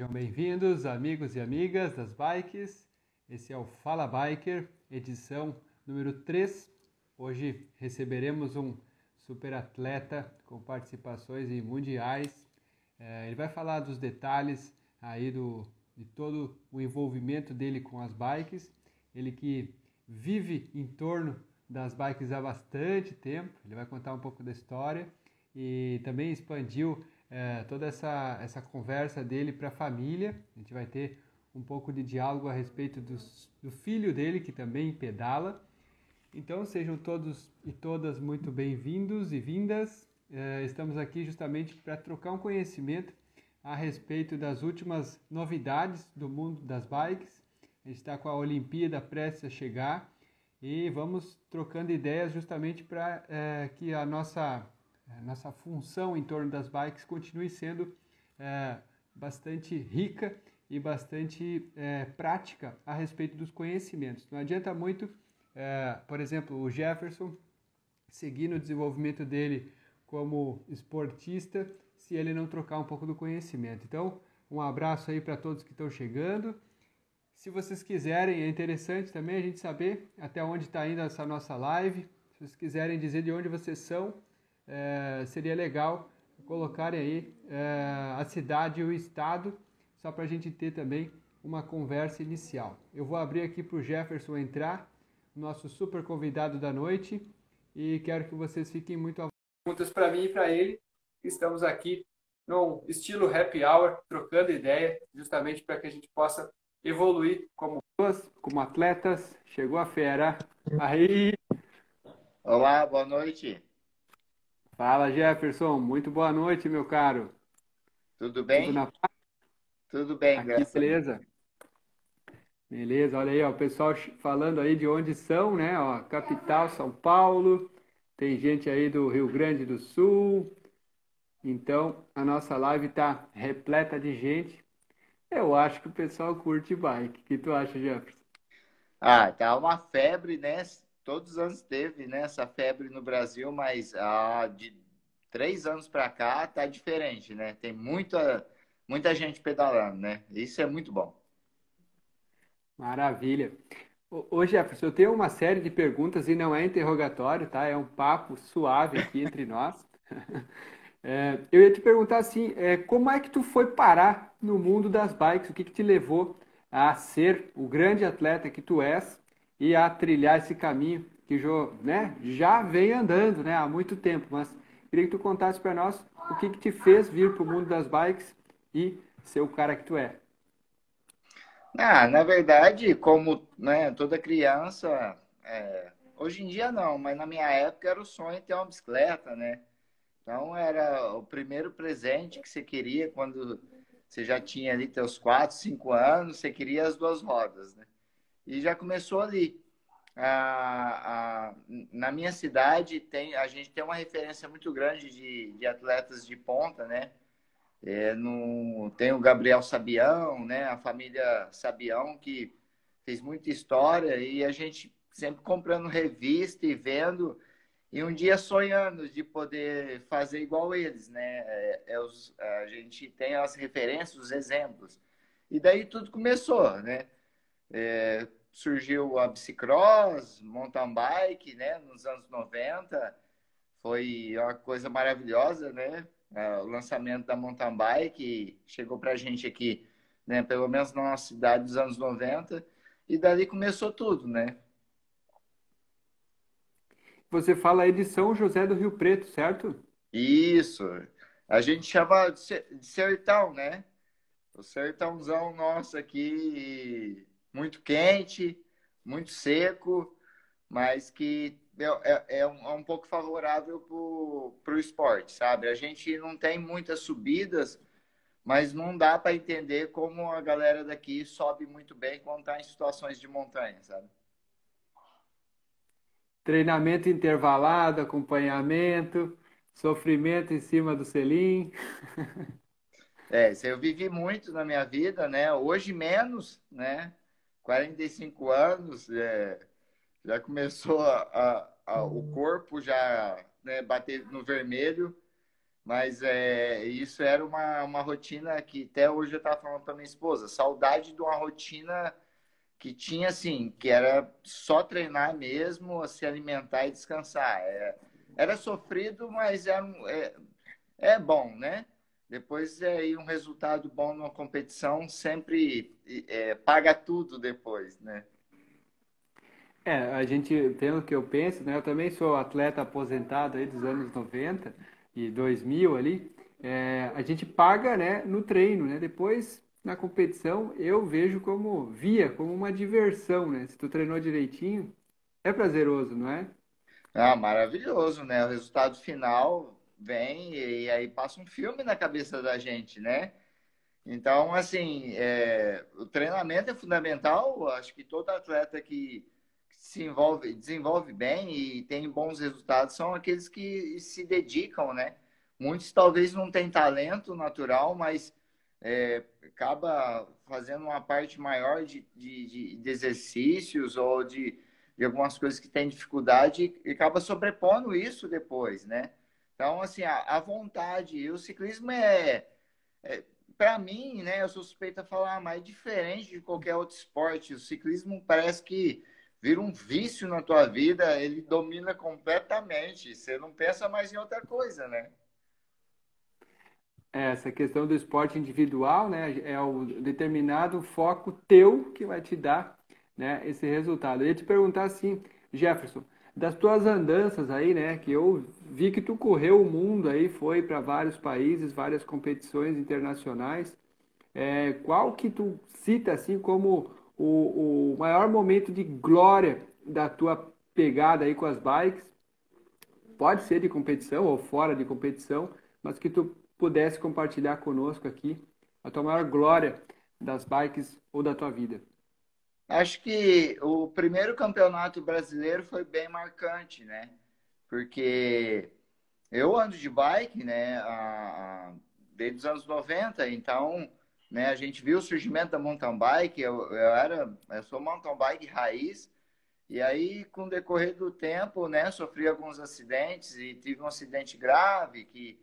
Sejam bem-vindos, amigos e amigas das bikes. Esse é o Fala Biker, edição número 3. Hoje receberemos um super atleta com participações em mundiais. É, ele vai falar dos detalhes aí do, de todo o envolvimento dele com as bikes. Ele que vive em torno das bikes há bastante tempo. Ele vai contar um pouco da história e também expandiu é, toda essa, essa conversa dele para a família. A gente vai ter um pouco de diálogo a respeito dos, do filho dele, que também pedala. Então sejam todos e todas muito bem-vindos e vindas. É, estamos aqui justamente para trocar um conhecimento a respeito das últimas novidades do mundo das bikes. A gente está com a Olimpíada prestes a chegar e vamos trocando ideias justamente para é, que a nossa, nossa função em torno das bikes continue sendo é, bastante rica e bastante é, prática a respeito dos conhecimentos. Não adianta muito, é, por exemplo, o Jefferson seguir no desenvolvimento dele como esportista se ele não trocar um pouco do conhecimento. Então, um abraço aí para todos que estão chegando. Se vocês quiserem, é interessante também a gente saber até onde está indo essa nossa live. Se vocês quiserem dizer de onde vocês são, é, seria legal colocarem aí é, a cidade e o estado, só para a gente ter também uma conversa inicial. Eu vou abrir aqui para o Jefferson entrar, nosso super convidado da noite, e quero que vocês fiquem muito à perguntas para mim e para ele. Estamos aqui no estilo happy hour, trocando ideia, justamente para que a gente possa evoluir como como atletas. Chegou a fera. Aí. Olá, boa noite. Fala, Jefferson. Muito boa noite, meu caro. Tudo bem? Tudo, na... Tudo bem, Aqui, graças beleza. Beleza, olha aí, ó, o pessoal falando aí de onde são, né? Ó, capital São Paulo, tem gente aí do Rio Grande do Sul. Então, a nossa live está repleta de gente. Eu acho que o pessoal curte bike. O que tu acha, Jefferson? Ah, tá uma febre, né? Todos os anos teve né, essa febre no Brasil, mas ah, de três anos para cá tá diferente, né? Tem muita, muita gente pedalando, né? Isso é muito bom. Maravilha. Ô, Jefferson, eu tenho uma série de perguntas e não é interrogatório, tá? É um papo suave aqui entre nós. É, eu ia te perguntar assim, é, como é que tu foi parar no mundo das bikes? O que, que te levou a ser o grande atleta que tu és e a trilhar esse caminho que né, já vem andando né, há muito tempo? Mas queria que tu contasse para nós o que, que te fez vir para o mundo das bikes e ser o cara que tu é. Ah, na verdade, como né, toda criança, é, hoje em dia não, mas na minha época era o sonho ter uma bicicleta, né? Então era o primeiro presente que você queria quando você já tinha ali teus quatro, cinco anos, você queria as duas rodas, né? E já começou ali. A, a, na minha cidade tem a gente tem uma referência muito grande de, de atletas de ponta, né? É, no, tem o Gabriel Sabião, né? A família Sabião que fez muita história e a gente sempre comprando revista e vendo e um dia sonhando de poder fazer igual eles, né? É, é os, a gente tem as referências, os exemplos. E daí tudo começou, né? É, surgiu a bicicross, mountain bike, né? Nos anos 90. Foi uma coisa maravilhosa, né? É, o lançamento da mountain bike chegou para a gente aqui, né? Pelo menos na nossa cidade dos anos 90. E dali começou tudo, né? Você fala aí de São José do Rio Preto, certo? Isso. A gente chama de sertão, né? O sertãozão nosso aqui, muito quente, muito seco, mas que é, é, é, um, é um, pouco favorável para o esporte, sabe? A gente não tem muitas subidas, mas não dá para entender como a galera daqui sobe muito bem quando está em situações de montanha, sabe? Treinamento intervalado, acompanhamento, sofrimento em cima do selim. É, eu vivi muito na minha vida, né? Hoje menos, né? 45 anos, é, já começou a, a, a, o corpo já né, bater no vermelho Mas é, isso era uma, uma rotina que até hoje eu estava falando para minha esposa, saudade de uma rotina que tinha assim, que era só treinar mesmo, se alimentar e descansar. É, era sofrido, mas era, é, é bom, né? Depois é aí um resultado bom numa competição sempre é, paga tudo depois, né? É, a gente, pelo que eu penso, né? Eu também sou atleta aposentado aí dos anos 90 e 2000 ali. É, a gente paga, né, no treino, né? Depois na competição eu vejo como via como uma diversão, né? Se tu treinou direitinho, é prazeroso, não é? Ah, maravilhoso, né? O resultado final vem e aí passa um filme na cabeça da gente, né? Então, assim, é, o treinamento é fundamental. Acho que todo atleta que se envolve, desenvolve bem e tem bons resultados são aqueles que se dedicam, né? Muitos talvez não têm talento natural, mas é, acaba fazendo uma parte maior de, de, de exercícios ou de, de, algumas coisas que tem dificuldade e acaba sobrepondo isso depois, né? Então, assim, a, a vontade. E o ciclismo é, é para mim, né? Eu sou suspeita a falar, mas é diferente de qualquer outro esporte. O ciclismo parece que vira um vício na tua vida, ele domina completamente. Você não pensa mais em outra coisa, né? É, essa questão do esporte individual, né, é o determinado foco teu que vai te dar, né, esse resultado. Eu ia te perguntar assim, Jefferson, das tuas andanças aí, né, que eu vi que tu correu o mundo aí, foi para vários países, várias competições internacionais. É, qual que tu cita assim como o, o maior momento de glória da tua pegada aí com as bikes, pode ser de competição ou fora de competição, mas que tu pudesse compartilhar conosco aqui a tua maior glória das bikes ou da tua vida. Acho que o primeiro campeonato brasileiro foi bem marcante, né? Porque eu ando de bike, né, desde os anos 90, então né? A gente viu o surgimento da mountain bike, eu, eu era, eu sou mountain bike raiz, e aí com o decorrer do tempo, né, sofri alguns acidentes e tive um acidente grave que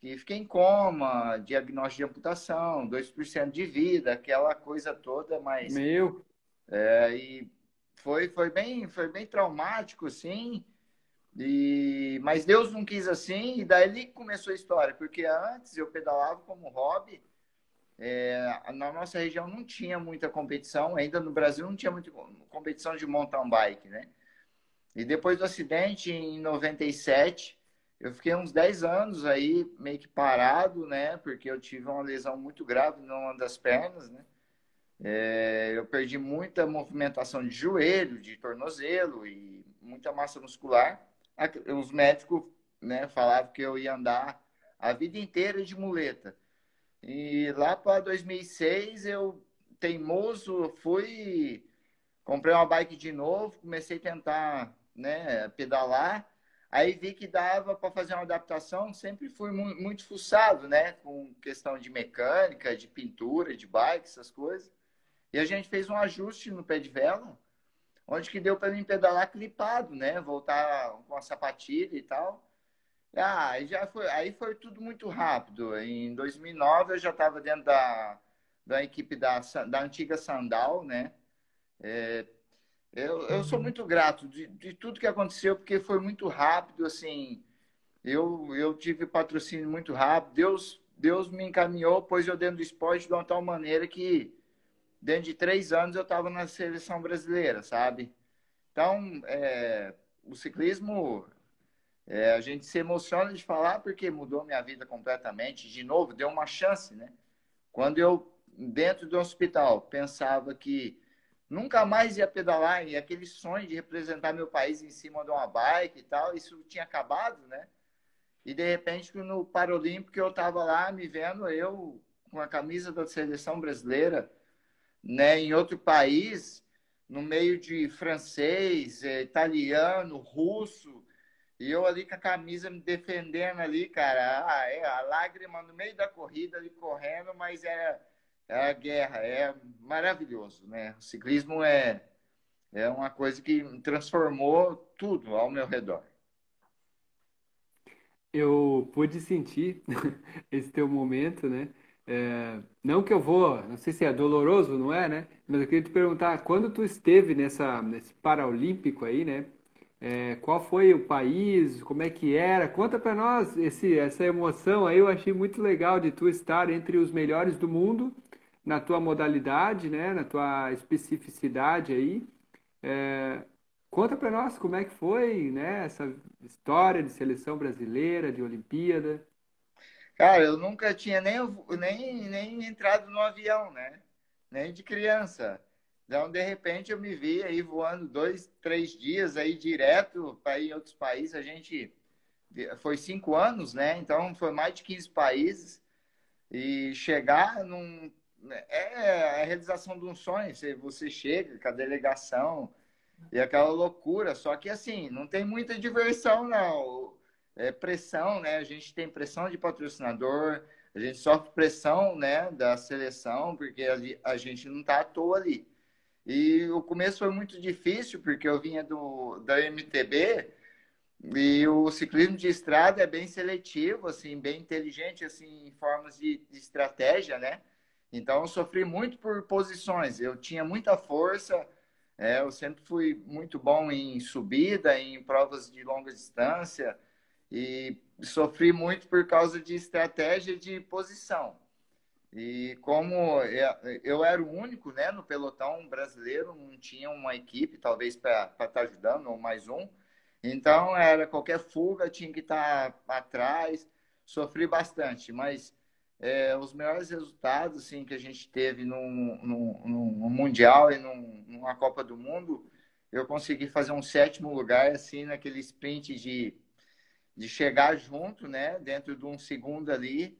que fiquei em coma, diagnóstico de amputação, 2% de vida, aquela coisa toda, mas Meu, é, e foi foi bem foi bem traumático, sim. E, mas Deus não quis assim, e daí começou a história, porque antes eu pedalava como hobby, é, na nossa região não tinha muita competição, ainda no Brasil não tinha muita competição de mountain bike, né? E depois do acidente, em 97, eu fiquei uns 10 anos aí meio que parado, né? Porque eu tive uma lesão muito grave numa das pernas, né? É, eu perdi muita movimentação de joelho, de tornozelo e muita massa muscular. Os médicos né, falavam que eu ia andar a vida inteira de muleta. E lá para 2006 eu teimoso fui comprei uma bike de novo, comecei a tentar, né, pedalar. Aí vi que dava para fazer uma adaptação, sempre fui muito, fuçado, né, com questão de mecânica, de pintura, de bike, essas coisas. E a gente fez um ajuste no pé de vela, onde que deu para mim pedalar clipado, né, voltar com a sapatilha e tal. Ah, já foi, aí foi tudo muito rápido. Em 2009 eu já estava dentro da, da equipe da, da antiga Sandal, né? É, eu, eu sou muito grato de, de tudo que aconteceu, porque foi muito rápido, assim. Eu, eu tive patrocínio muito rápido. Deus, Deus me encaminhou, pôs eu dentro do esporte de uma tal maneira que dentro de três anos eu estava na seleção brasileira, sabe? Então, é, o ciclismo é, a gente se emociona de falar porque mudou minha vida completamente. De novo, deu uma chance, né? Quando eu, dentro do hospital, pensava que nunca mais ia pedalar e aquele sonho de representar meu país em cima de uma bike e tal, isso tinha acabado, né? E de repente, no Paralímpico, eu estava lá me vendo, eu com a camisa da seleção brasileira, né, em outro país, no meio de francês, eh, italiano, russo, e eu ali com a camisa me defendendo ali, cara. Ah, é, a lágrima no meio da corrida ali correndo, mas era, era guerra. É maravilhoso, né? O ciclismo é, é uma coisa que transformou tudo ao meu redor. eu pude sentir esse teu momento, né? É, não que eu vou, não sei se é doloroso, não é, né? Mas eu queria te perguntar, quando tu esteve nessa, nesse Paralímpico aí, né? É, qual foi o país, como é que era? Conta para nós esse, essa emoção aí, eu achei muito legal de tu estar entre os melhores do mundo na tua modalidade, né? Na tua especificidade aí. É, conta para nós como é que foi, né? Essa história de seleção brasileira, de Olimpíada. Cara, eu nunca tinha nem, nem, nem entrado no avião, né? Nem de criança. Então, de repente, eu me vi aí voando dois, três dias aí direto para ir em outros países. A gente foi cinco anos, né? Então, foi mais de 15 países. E chegar num. É a realização de um sonho. Você, você chega com a delegação e aquela loucura. Só que, assim, não tem muita diversão, não é, pressão, né? A gente tem pressão de patrocinador, a gente sofre pressão, né, da seleção, porque a, gente não está à toa ali. E o começo foi muito difícil, porque eu vinha do, da MTB e o ciclismo de estrada é bem seletivo, assim, bem inteligente, assim, em formas de, de estratégia, né? Então, eu sofri muito por posições. Eu tinha muita força, é, eu sempre fui muito bom em subida, em provas de longa distância, e sofri muito por causa de estratégia de posição. E como eu era o único né, no pelotão brasileiro, não tinha uma equipe, talvez, para estar tá ajudando, ou mais um. Então, era qualquer fuga, tinha que estar tá atrás. Sofri bastante, mas é, os melhores resultados assim, que a gente teve no, no, no Mundial e no, numa Copa do Mundo, eu consegui fazer um sétimo lugar assim naquele sprint de de chegar junto, né, dentro de um segundo ali,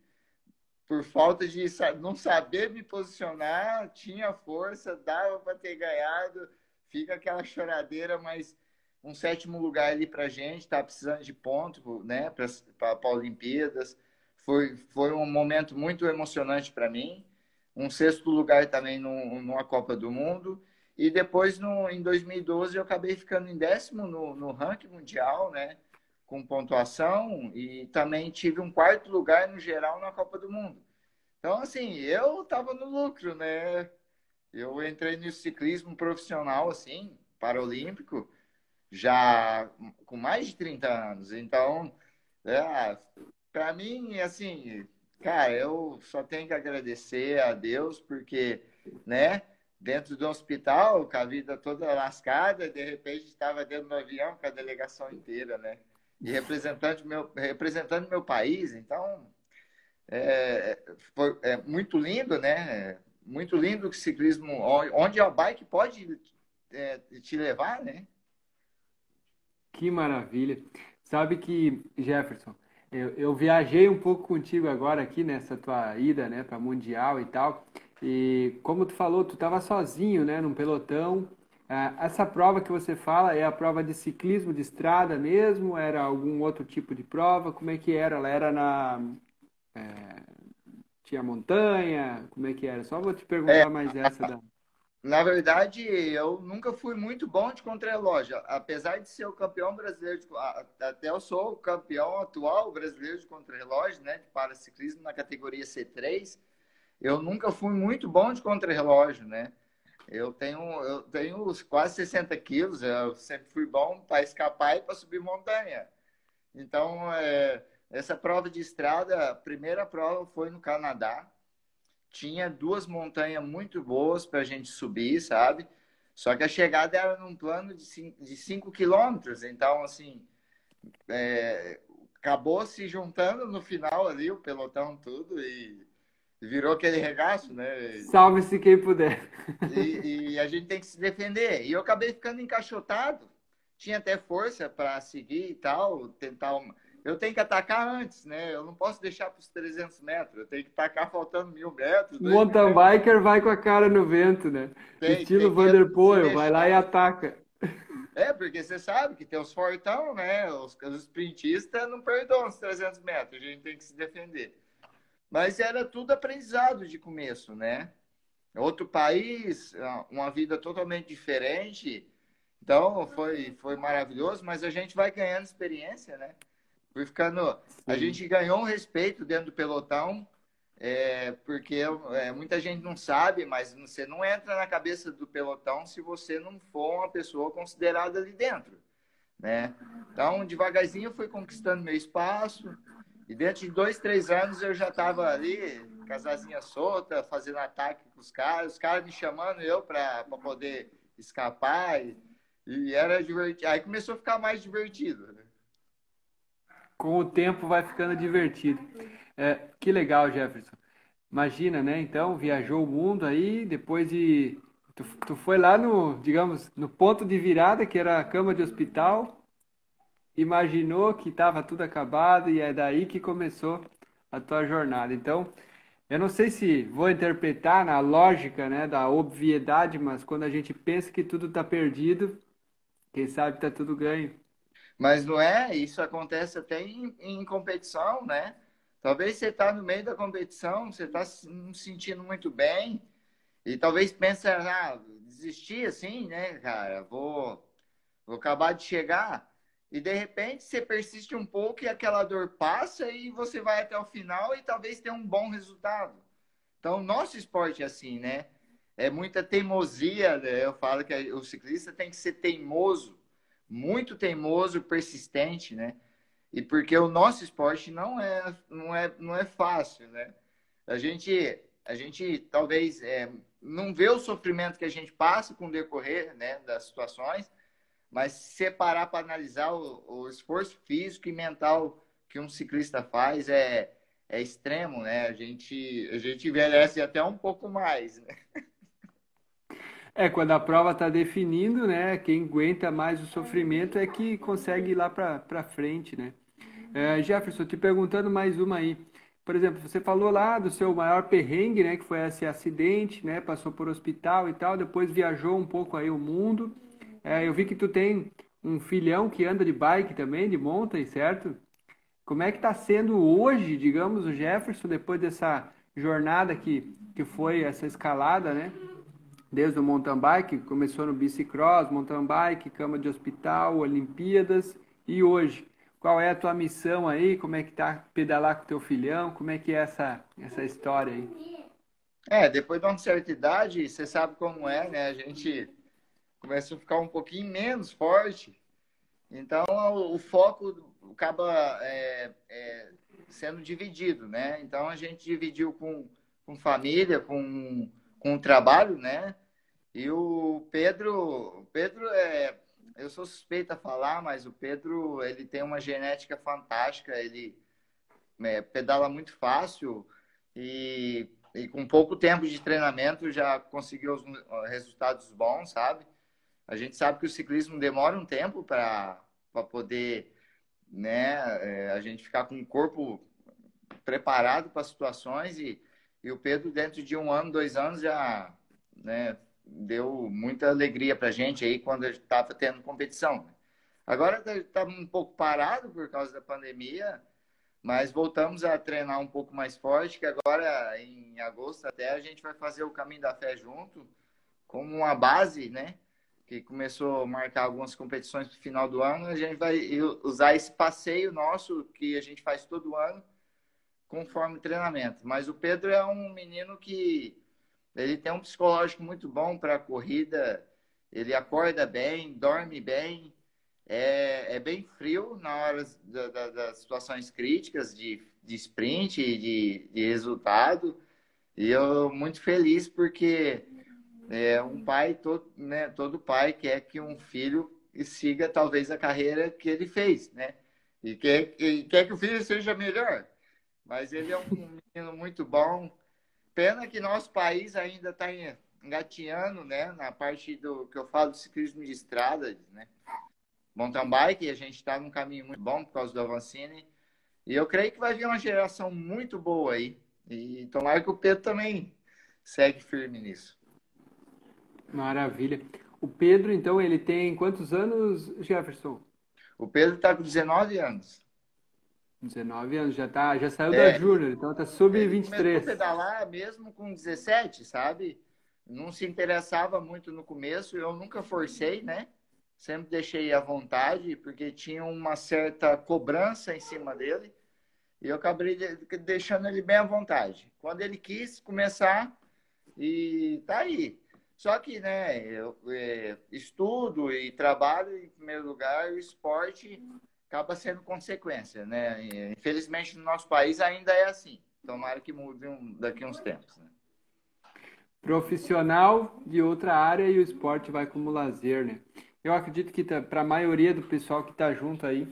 por falta de não saber me posicionar, tinha força, dava para ter ganhado, fica aquela choradeira, mas um sétimo lugar ali para gente, tá precisando de ponto, né, para Olimpíadas, foi, foi um momento muito emocionante para mim, um sexto lugar também no, numa Copa do Mundo, e depois no, em 2012 eu acabei ficando em décimo no, no ranking mundial, né, com pontuação e também tive um quarto lugar no geral na Copa do Mundo. Então, assim, eu estava no lucro, né? Eu entrei no ciclismo profissional, assim, paralímpico, já com mais de 30 anos. Então, é, para mim, assim, cara, eu só tenho que agradecer a Deus, porque, né, dentro do hospital, com a vida toda lascada, de repente estava dentro do avião com a delegação inteira, né? E representante meu, representando meu país. Então, é, foi é muito lindo, né? Muito lindo que o ciclismo, onde a bike pode é, te levar, né? Que maravilha. Sabe que, Jefferson, eu, eu, viajei um pouco contigo agora aqui nessa tua ida, né, para Mundial e tal. E como tu falou, tu estava sozinho, né, num pelotão é, essa prova que você fala é a prova de ciclismo de estrada mesmo? Era algum outro tipo de prova? Como é que era? Ela era na. É, tinha montanha? Como é que era? Só vou te perguntar é, mais essa da. Na verdade, eu nunca fui muito bom de contrarrelógio. Apesar de ser o campeão brasileiro, de, até eu sou o campeão atual brasileiro de contrarrelógio, né, de paraciclismo na categoria C3, eu nunca fui muito bom de contrarrelógio, né? Eu tenho, eu tenho quase 60 quilos, eu sempre fui bom para escapar e para subir montanha. Então, é, essa prova de estrada, a primeira prova foi no Canadá. Tinha duas montanhas muito boas para a gente subir, sabe? Só que a chegada era num plano de 5 quilômetros. Então, assim, é, acabou se juntando no final ali, o pelotão tudo, e virou aquele regaço, né? Salve-se quem puder. E, e, a gente tem que se defender. E eu acabei ficando encaixotado. Tinha até força para seguir e tal, tentar. Uma... Eu tenho que atacar antes, né? Eu não posso deixar para os 300 metros. Eu tenho que atacar faltando mil metros. Mountain biker vai com a cara no vento, né? Tem, Estilo Vanderpoel, vai lá e ataca. É, porque você sabe que tem os fortão, né? Os, os sprintistas não perdoam os 300 metros. A gente tem que se defender. Mas era tudo aprendizado de começo, né? Outro país, uma vida totalmente diferente. Então, foi, foi maravilhoso, mas a gente vai ganhando experiência, né? Fui ficando. A gente ganhou um respeito dentro do pelotão, é, porque é, muita gente não sabe, mas você não entra na cabeça do pelotão se você não for uma pessoa considerada ali dentro. Né? Então, devagarzinho, eu fui conquistando meu espaço. E dentro de dois, três anos, eu já estava ali, casazinha solta, fazendo ataque com os caras, os caras me chamando eu para poder escapar. E, e, era divertido. Aí começou a ficar mais divertido. Né? Com o tempo vai ficando divertido. É, que legal, Jefferson. Imagina, né? Então, viajou o mundo aí, depois de. Tu, tu foi lá no, digamos, no ponto de virada, que era a cama de hospital, imaginou que estava tudo acabado e é daí que começou a tua jornada. Então, eu não sei se vou interpretar na lógica, né, da obviedade, mas quando a gente pensa que tudo está perdido, quem sabe está tudo ganho. Mas não é? Isso acontece até em, em competição, né? Talvez você está no meio da competição, você está se sentindo muito bem e talvez pense, ah, desistir assim, né, cara? Vou, vou acabar de chegar. E de repente você persiste um pouco e aquela dor passa e você vai até o final e talvez tenha um bom resultado. Então, nosso esporte é assim, né? É muita teimosia. Né? Eu falo que o ciclista tem que ser teimoso, muito teimoso, persistente, né? e porque o nosso esporte não é, não é, não é fácil, né? A gente, a gente talvez é, não vê o sofrimento que a gente passa com o decorrer né, das situações, mas separar para analisar o, o, esforço físico e mental que um ciclista faz é, é extremo, né? A gente, a gente envelhece até um pouco mais, né? É, quando a prova está definindo, né? Quem aguenta mais o sofrimento é que consegue ir lá para frente, né? É, Jefferson, te perguntando mais uma aí. Por exemplo, você falou lá do seu maior perrengue, né, que foi esse acidente, né, passou por hospital e tal, depois viajou um pouco aí o mundo. É, eu vi que tu tem um filhão que anda de bike também, de mountain, certo? Como é que está sendo hoje, digamos, o Jefferson, depois dessa jornada que, que foi essa escalada, né? Desde o mountain bike, começou no bicicross, mountain bike, cama de hospital, Olimpíadas e hoje. Qual é a tua missão aí? Como é que tá pedalar com teu filhão? Como é que é essa, essa história aí? É, depois de uma certa idade, você sabe como é, né? A gente começa a ficar um pouquinho menos forte. Então, o, o foco acaba é, é, sendo dividido, né? Então, a gente dividiu com, com família, com, com trabalho, né? E o Pedro, Pedro é, eu sou suspeito a falar, mas o Pedro ele tem uma genética fantástica, ele é, pedala muito fácil e, e, com pouco tempo de treinamento já conseguiu os resultados bons, sabe? A gente sabe que o ciclismo demora um tempo para poder né, é, a gente ficar com o corpo preparado para situações e, e o Pedro dentro de um ano, dois anos já né, deu muita alegria para a gente aí quando estava tendo competição. Agora está um pouco parado por causa da pandemia, mas voltamos a treinar um pouco mais forte, que agora em agosto até a gente vai fazer o Caminho da Fé junto, como uma base, né? Que começou a marcar algumas competições no final do ano, a gente vai usar esse passeio nosso que a gente faz todo ano conforme treinamento. Mas o Pedro é um menino que ele tem um psicológico muito bom para a corrida. Ele acorda bem, dorme bem, é, é bem frio na hora da, da, das situações críticas de, de sprint, de, de resultado. E eu muito feliz porque é um pai, todo, né, todo pai quer que um filho siga talvez a carreira que ele fez, né? E quer, e quer que o filho seja melhor. Mas ele é um menino muito bom, Pena que nosso país ainda está engateando, né, na parte do que eu falo do ciclismo de estrada, né? Mountain bike, a gente está num caminho muito bom por causa do Avancini. E eu creio que vai vir uma geração muito boa aí. E tomara que o Pedro também segue firme nisso. Maravilha. O Pedro, então, ele tem quantos anos, Jefferson? O Pedro está com 19 anos. 19 anos, já, tá, já saiu é, da Júnior, então tá sub-23. Começou a pedalar mesmo com 17, sabe? Não se interessava muito no começo, eu nunca forcei, né? sempre deixei à vontade, porque tinha uma certa cobrança em cima dele, e eu acabei deixando ele bem à vontade. Quando ele quis começar, e tá aí. Só que, né, eu é, estudo e trabalho em primeiro lugar, o esporte acaba sendo consequência, né? Infelizmente, no nosso país ainda é assim. Tomara que mude um, daqui uns tempos. Né? Profissional de outra área e o esporte vai como lazer, né? Eu acredito que tá, para a maioria do pessoal que está junto aí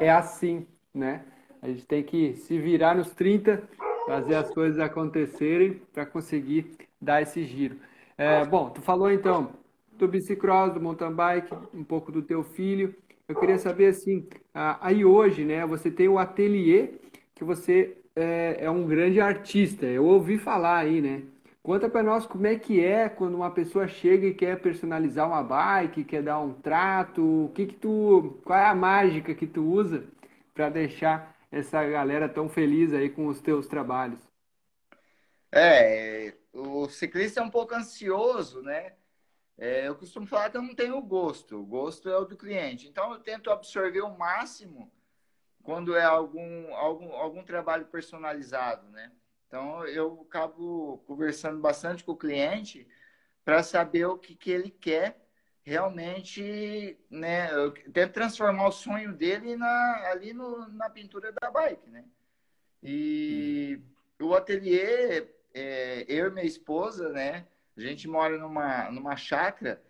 é assim, né? A gente tem que se virar nos 30, fazer as coisas acontecerem para conseguir dar esse giro. É, bom, tu falou então do bicicross, do mountain bike, um pouco do teu filho. Eu queria saber assim, aí hoje, né? Você tem o ateliê que você é, é um grande artista. Eu ouvi falar aí, né? Conta para nós como é que é quando uma pessoa chega e quer personalizar uma bike, quer dar um trato, o que que tu, qual é a mágica que tu usa para deixar essa galera tão feliz aí com os teus trabalhos? É, o ciclista é um pouco ansioso, né? É, eu costumo falar que eu não tenho gosto, o gosto é o do cliente. Então eu tento absorver o máximo quando é algum, algum, algum trabalho personalizado, né? Então eu acabo conversando bastante com o cliente para saber o que, que ele quer realmente, né? Eu tento transformar o sonho dele na, ali no, na pintura da bike, né? E o ateliê é, eu e minha esposa, né? A gente mora numa, numa chácara,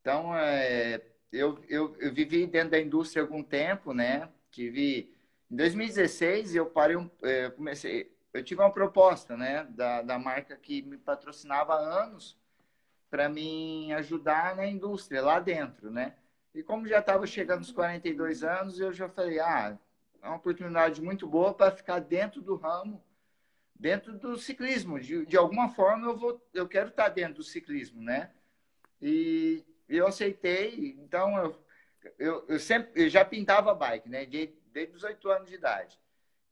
então é, eu, eu, eu vivi dentro da indústria algum tempo, né? Tive em 2016 eu parei, um, é, comecei, eu tive uma proposta, né, da, da marca que me patrocinava há anos para me ajudar na indústria lá dentro, né? E como já estava chegando aos 42 anos, eu já falei, ah, é uma oportunidade muito boa para ficar dentro do ramo dentro do ciclismo. De, de alguma forma, eu, vou, eu quero estar dentro do ciclismo, né? E eu aceitei, então eu, eu, eu sempre eu já pintava bike, né? Desde, desde os oito anos de idade.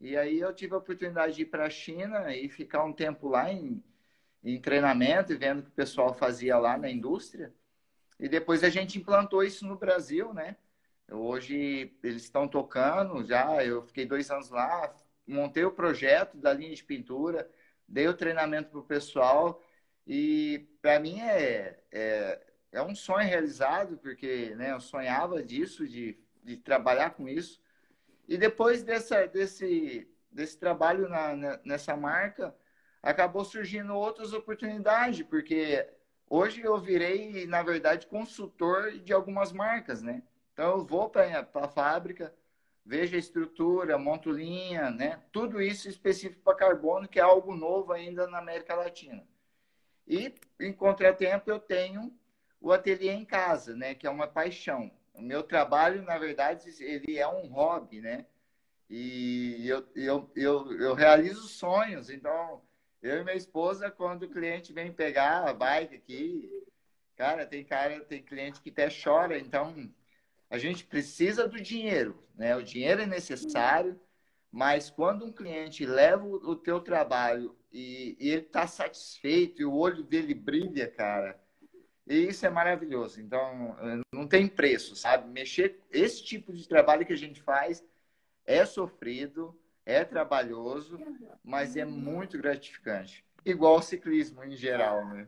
E aí eu tive a oportunidade de ir para a China e ficar um tempo lá em, em treinamento e vendo o que o pessoal fazia lá na indústria. E depois a gente implantou isso no Brasil, né? Hoje eles estão tocando já. Eu fiquei dois anos lá, montei o projeto da linha de pintura, dei o treinamento para o pessoal e para mim é, é, é, um sonho realizado, porque né, eu sonhava disso, de, de trabalhar com isso. E depois dessa, desse, desse trabalho na, nessa marca, acabou surgindo outras oportunidades, porque hoje eu virei, na verdade, consultor de algumas marcas, né? Então eu vou para a fábrica, veja a estrutura, monto linha, né? Tudo isso específico para carbono, que é algo novo ainda na América Latina. E, em contratempo, eu tenho o ateliê em casa, né? Que é uma paixão. O meu trabalho, na verdade, ele é um hobby, né? E eu, eu, eu, eu realizo sonhos. Então, eu e minha esposa, quando o cliente vem pegar a bike aqui, cara, tem cara, tem cliente que até chora. Então, a gente precisa do dinheiro, né? O dinheiro é necessário, mas quando um cliente leva o teu trabalho e, e ele está satisfeito e o olho dele brilha, cara, isso é maravilhoso. Então, não tem preço, sabe? Mexer esse tipo de trabalho que a gente faz é sofrido, é trabalhoso, mas é muito gratificante. Igual o ciclismo em geral, né?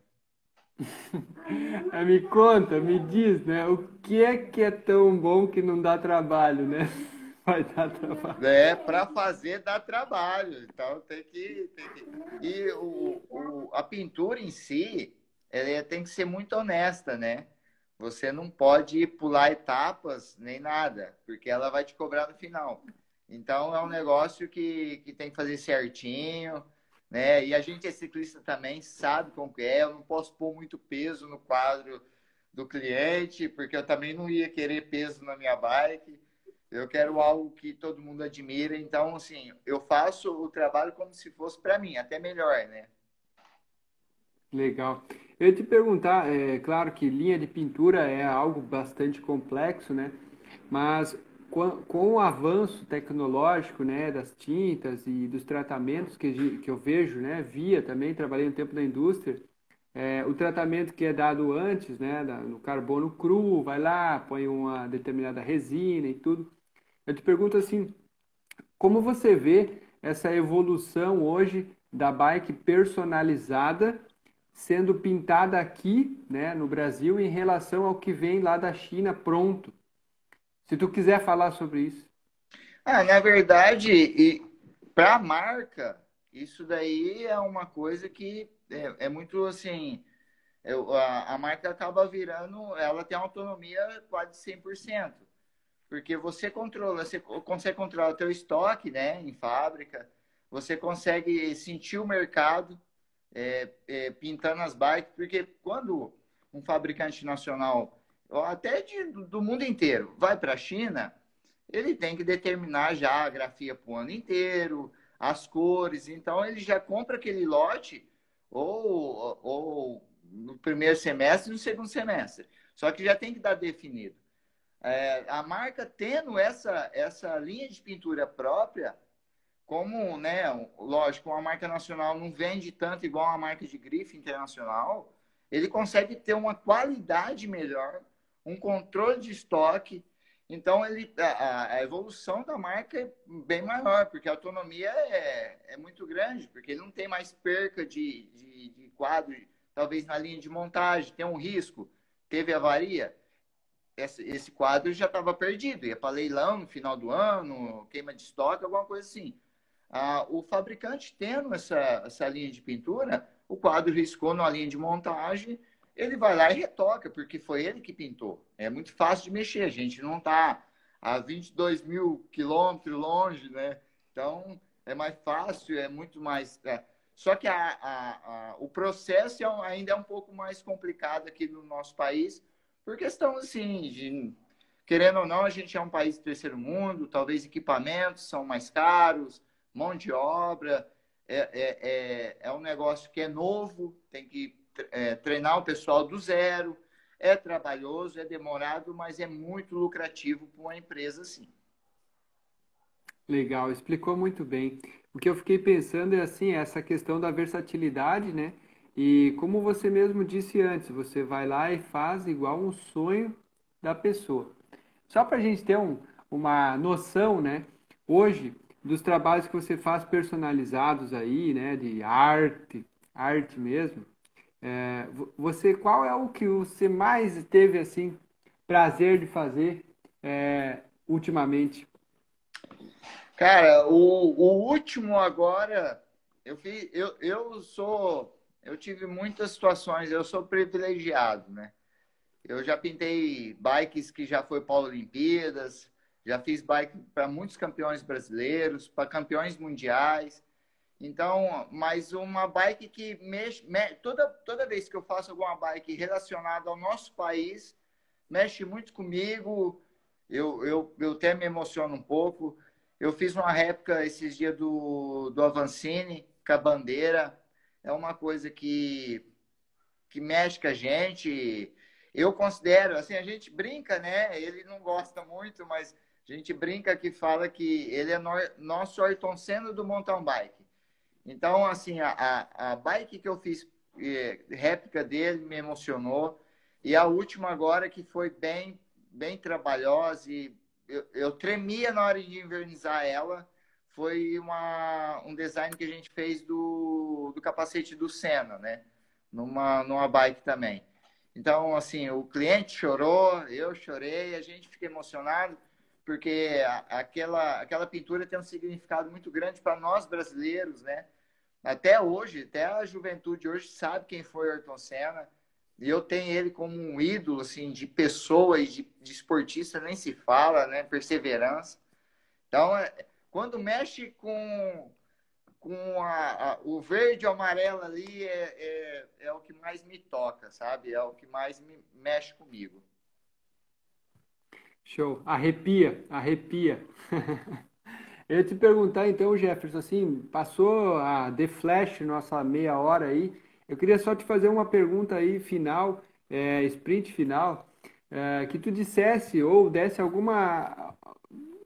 me conta, me diz, né? O que é que é tão bom que não dá trabalho, né? Vai dar trabalho. É, para fazer dá trabalho. Então tem que. Tem que... E o, o, a pintura em si, ela tem que ser muito honesta, né? Você não pode pular etapas nem nada, porque ela vai te cobrar no final. Então é um negócio que, que tem que fazer certinho né? E a gente é ciclista também, sabe como é. Eu não posso pôr muito peso no quadro do cliente, porque eu também não ia querer peso na minha bike. Eu quero algo que todo mundo admira. Então, assim, eu faço o trabalho como se fosse para mim, até melhor, né? Legal. Eu ia te perguntar, é claro que linha de pintura é algo bastante complexo, né? Mas com, o avanço tecnológico né, das tintas e dos tratamentos que, que eu vejo, né, via também, trabalhei um tempo na indústria, é, o tratamento que é dado antes, né, no carbono cru, vai lá, põe uma determinada resina e tudo. Eu te pergunto assim, como você vê essa evolução hoje da bike personalizada sendo pintada aqui, né, no Brasil, em relação ao que vem lá da China pronto? Se tu quiser falar sobre isso. Ah, na verdade, para a marca, isso daí é uma coisa que é, é muito assim. Eu, a, a marca acaba virando, ela tem autonomia quase 100%. Porque você controla, você consegue controlar o teu estoque, né, em fábrica, você consegue sentir o mercado é, é, pintando as bikes, porque quando um fabricante nacional, até de, do mundo inteiro, vai para a China, ele tem que determinar já a grafia para o ano inteiro, as cores, então ele já compra aquele lote ou, ou no primeiro semestre e no segundo semestre. Só que já tem que dar definido. É, a marca tendo essa, essa linha de pintura própria, como, né, lógico, uma marca nacional não vende tanto igual uma marca de grife internacional, ele consegue ter uma qualidade melhor, um controle de estoque. Então, ele, a, a evolução da marca é bem maior, porque a autonomia é, é muito grande, porque ele não tem mais perca de, de, de quadro, talvez na linha de montagem, tem um risco, teve avaria esse, esse quadro já estava perdido, ia para leilão no final do ano, queima de estoque, alguma coisa assim. Ah, o fabricante tendo essa, essa linha de pintura, o quadro riscou na linha de montagem, ele vai lá e retoca, porque foi ele que pintou. É muito fácil de mexer, a gente não está a 22 mil quilômetros longe, né? Então, é mais fácil, é muito mais... É. Só que a, a, a, o processo é ainda é um pouco mais complicado aqui no nosso país, por questão, assim, de, querendo ou não, a gente é um país do terceiro mundo, talvez equipamentos são mais caros, mão de obra, é, é, é, é um negócio que é novo, tem que é, treinar o pessoal do zero, é trabalhoso, é demorado, mas é muito lucrativo para uma empresa assim. Legal, explicou muito bem. O que eu fiquei pensando é assim, essa questão da versatilidade, né? E como você mesmo disse antes, você vai lá e faz igual um sonho da pessoa. Só para a gente ter um, uma noção, né? Hoje, dos trabalhos que você faz personalizados aí, né? De arte, arte mesmo. É, você, qual é o que você mais teve, assim, prazer de fazer é, ultimamente? Cara, o, o último agora, eu, fiz, eu, eu sou eu tive muitas situações, eu sou privilegiado, né? Eu já pintei bikes que já foi para Olimpíadas, já fiz bike para muitos campeões brasileiros, para campeões mundiais. Então, mas uma bike que mexe, me, toda, toda vez que eu faço alguma bike relacionada ao nosso país, mexe muito comigo. Eu, eu, eu até me emociono um pouco. Eu fiz uma réplica esses dias do, do Avancini, com a bandeira é uma coisa que, que mexe com a gente. Eu considero, assim, a gente brinca, né? Ele não gosta muito, mas a gente brinca que fala que ele é no, nosso Ayrton Senna do mountain bike. Então, assim, a, a, bike que eu fiz, é, réplica dele, me emocionou. E a última agora, que foi bem, bem trabalhosa e eu, eu tremia na hora de invernizar ela, foi uma, um design que a gente fez do, do capacete do Senna, né? Numa, numa bike também. Então, assim, o cliente chorou, eu chorei, a gente fica emocionado, porque aquela, aquela pintura tem um significado muito grande para nós brasileiros, né? Até hoje, até a juventude hoje sabe quem foi Ayrton Senna, e eu tenho ele como um ídolo, assim, de pessoa e de, de esportista, nem se fala, né? Perseverança. Então, é, quando mexe com, com a, a, o verde e o amarelo ali, é, é, é, o que mais me toca, sabe? É o que mais me mexe comigo. Show. Arrepia, arrepia. Eu ia te perguntar então, Jefferson, assim, passou a The Flash, nossa meia hora aí. Eu queria só te fazer uma pergunta aí final, é, sprint final, é, que tu dissesse ou desse alguma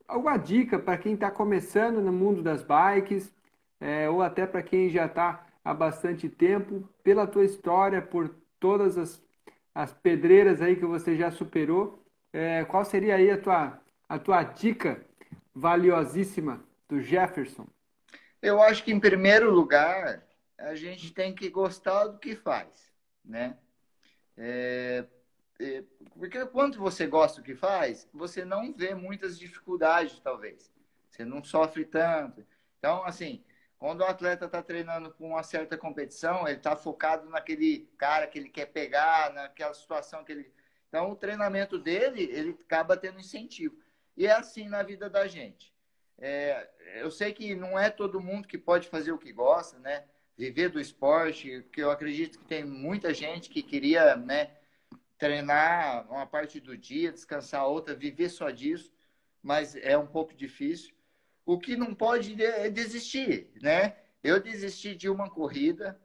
alguma dica para quem está começando no mundo das bikes, é, ou até para quem já está há bastante tempo, pela tua história, por todas as, as pedreiras aí que você já superou. É, qual seria aí a tua, a tua dica valiosíssima do Jefferson? Eu acho que, em primeiro lugar, a gente tem que gostar do que faz, né? É, é, porque quando você gosta do que faz, você não vê muitas dificuldades, talvez. Você não sofre tanto. Então, assim, quando o atleta está treinando com uma certa competição, ele está focado naquele cara que ele quer pegar, naquela situação que ele. Então, o treinamento dele, ele acaba tendo incentivo. E é assim na vida da gente. É, eu sei que não é todo mundo que pode fazer o que gosta, né? Viver do esporte, que eu acredito que tem muita gente que queria, né? Treinar uma parte do dia, descansar outra, viver só disso, mas é um pouco difícil. O que não pode é desistir, né? Eu desisti de uma corrida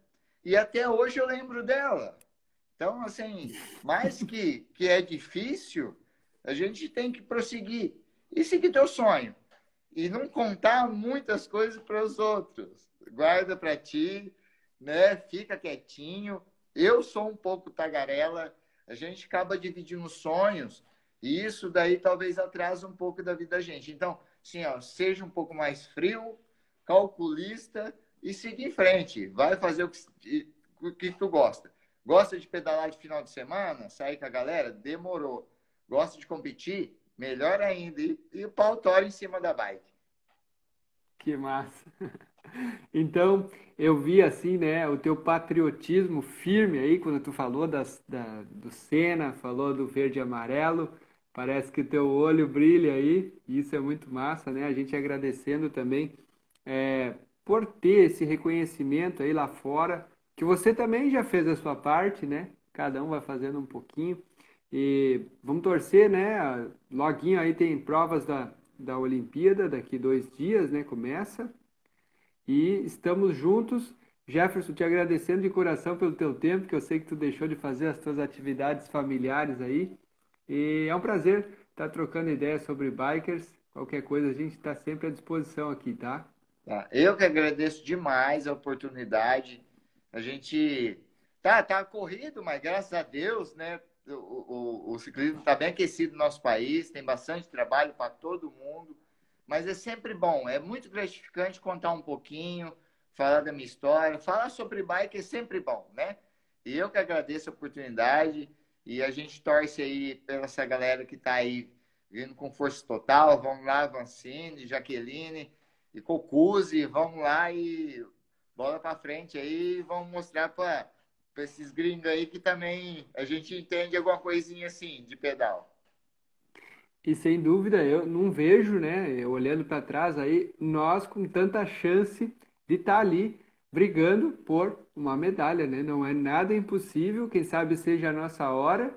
e até hoje eu lembro dela. Então, assim, mais que, que é difícil, a gente tem que prosseguir e seguir teu sonho e não contar muitas coisas para os outros. Guarda para ti, né? Fica quietinho. Eu sou um pouco tagarela, a gente acaba dividindo sonhos e isso daí talvez atrase um pouco da vida da gente. Então, sim, seja um pouco mais frio, calculista e siga em frente. Vai fazer o que, o que tu gosta. Gosta de pedalar de final de semana? Sair com a galera? Demorou. Gosta de competir? Melhor ainda. E, o pau tora em cima da bike. Que massa. Então, eu vi assim, né, o teu patriotismo firme aí, quando tu falou das, da, do Senna, falou do verde e amarelo, parece que o teu olho brilha aí, e isso é muito massa, né? A gente agradecendo também é, por ter esse reconhecimento aí lá fora, que você também já fez a sua parte, né? Cada um vai fazendo um pouquinho. E vamos torcer, né? Loguinho aí tem provas da, da Olimpíada, daqui dois dias, né? Começa. E estamos juntos. Jefferson, te agradecendo de coração pelo teu tempo, que eu sei que tu deixou de fazer as tuas atividades familiares aí. E é um prazer estar trocando ideias sobre bikers. Qualquer coisa, a gente está sempre à disposição aqui, tá? tá? Eu que agradeço demais a oportunidade. A gente tá, tá corrido, mas graças a Deus, né? O, o, o ciclismo está bem aquecido no nosso país, tem bastante trabalho para todo mundo, mas é sempre bom, é muito gratificante contar um pouquinho, falar da minha história, falar sobre bike é sempre bom, né? E eu que agradeço a oportunidade e a gente torce aí pela essa galera que está aí vindo com força total, vamos lá, Vancini, Jaqueline e Cocuzzi, vamos lá e bola para frente aí, vamos mostrar para para esses gringos aí que também a gente entende alguma coisinha assim de pedal. E sem dúvida, eu não vejo, né, olhando para trás aí, nós com tanta chance de estar tá ali brigando por uma medalha, né? Não é nada impossível, quem sabe seja a nossa hora.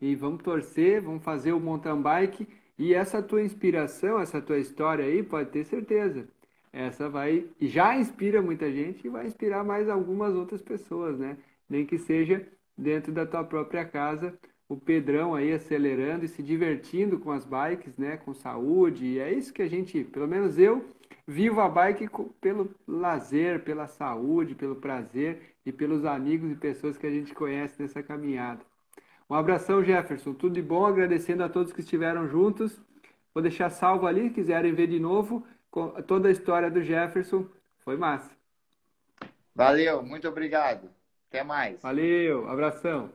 E vamos torcer, vamos fazer o mountain bike. E essa tua inspiração, essa tua história aí, pode ter certeza. Essa vai, já inspira muita gente e vai inspirar mais algumas outras pessoas, né? Nem que seja dentro da tua própria casa, o Pedrão aí acelerando e se divertindo com as bikes, né, com saúde. E é isso que a gente, pelo menos eu, vivo a bike pelo lazer, pela saúde, pelo prazer e pelos amigos e pessoas que a gente conhece nessa caminhada. Um abração, Jefferson. Tudo de bom, agradecendo a todos que estiveram juntos. Vou deixar salvo ali, quiserem ver de novo toda a história do Jefferson. Foi massa. Valeu, muito obrigado. Até mais. Valeu, abração.